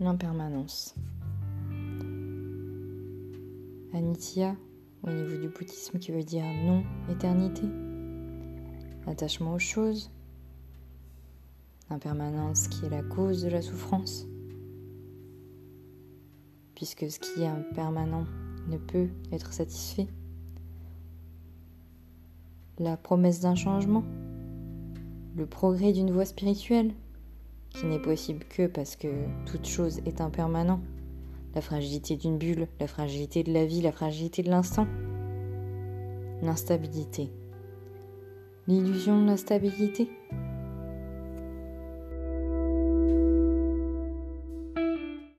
l'impermanence. Anitya, au niveau du bouddhisme, qui veut dire non-éternité, attachement aux choses, impermanence qui est la cause de la souffrance, puisque ce qui est impermanent ne peut être satisfait, la promesse d'un changement, le progrès d'une voie spirituelle, qui n'est possible que parce que toute chose est impermanent, la fragilité d'une bulle, la fragilité de la vie, la fragilité de l'instant, l'instabilité, l'illusion de la stabilité,